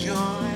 joy.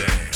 The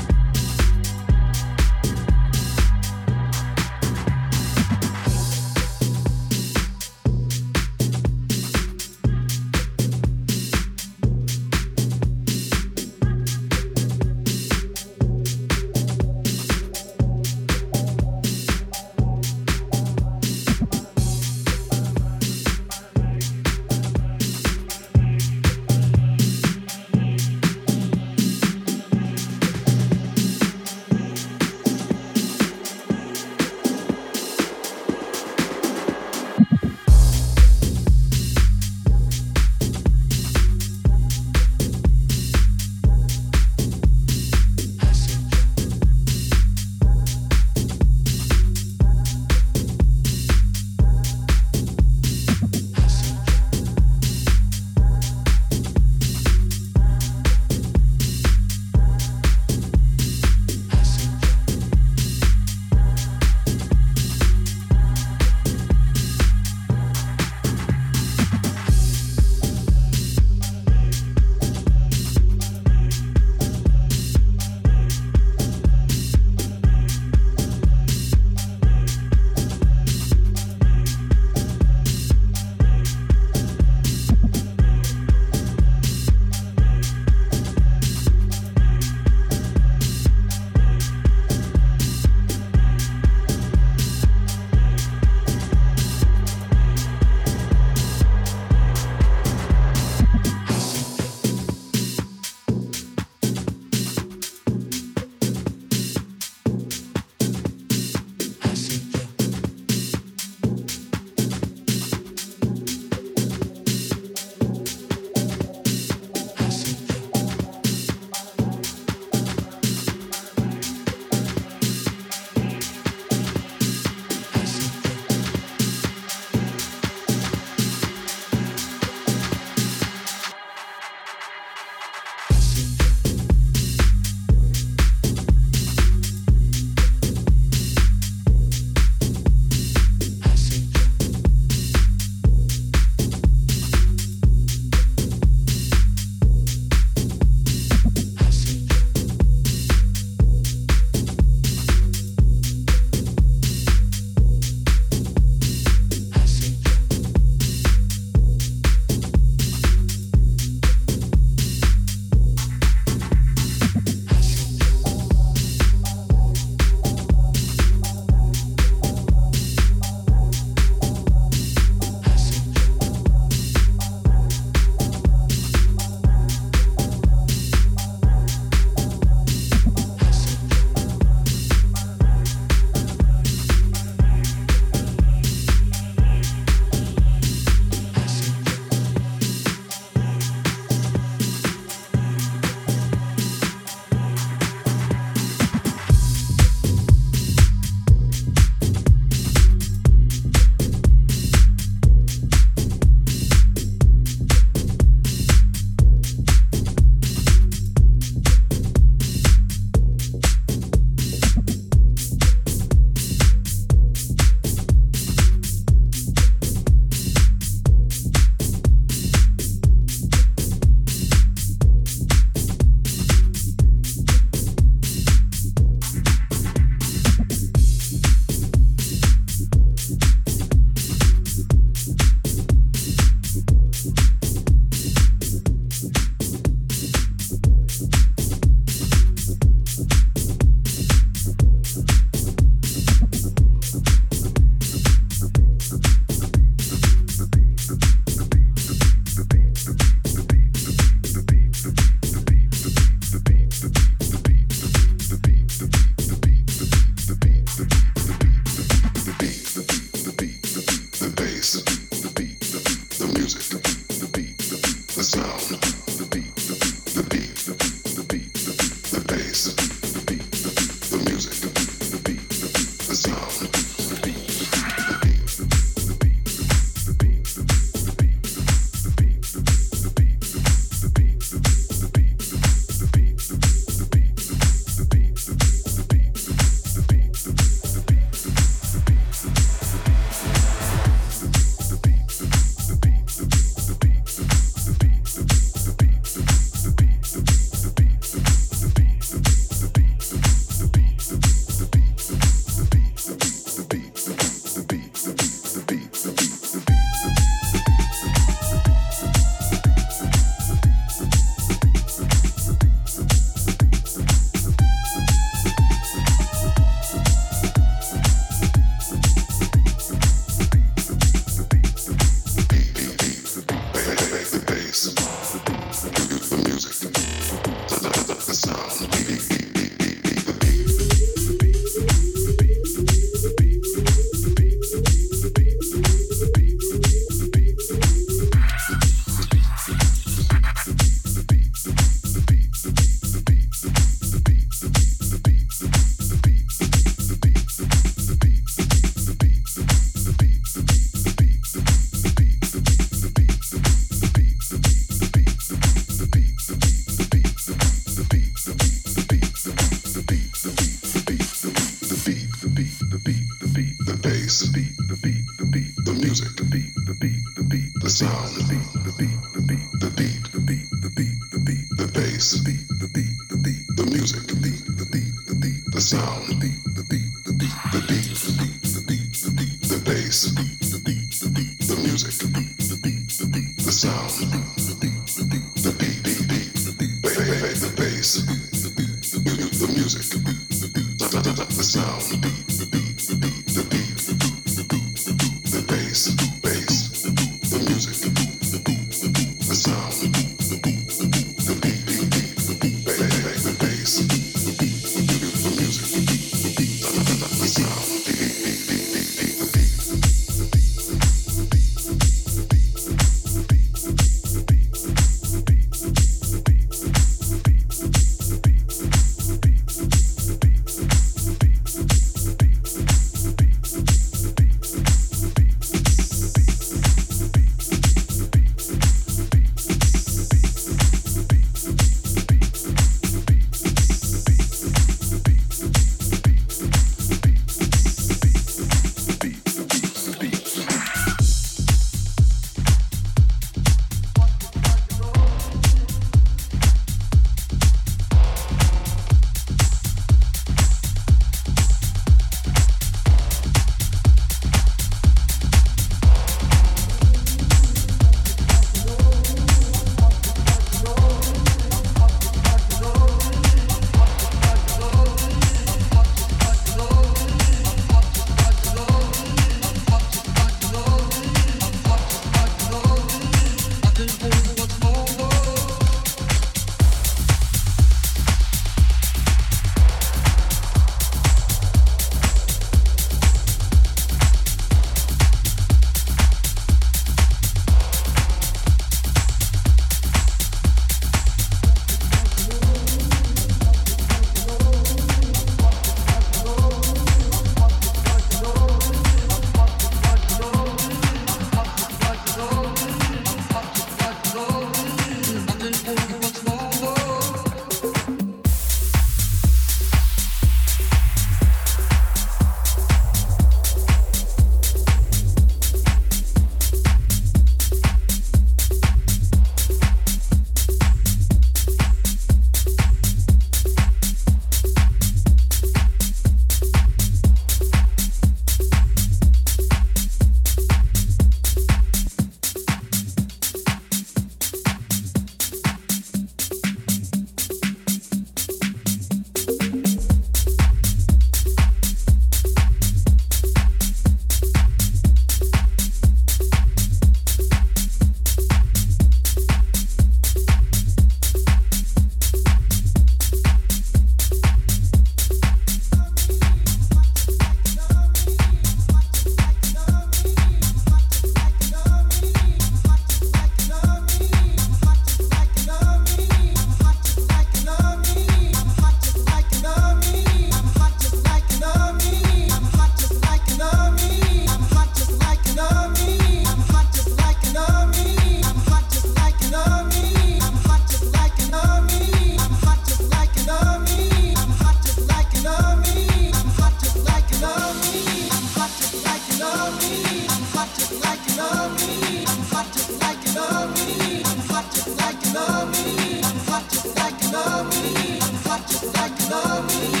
love me. I'm hot just like you love me.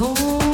Oh.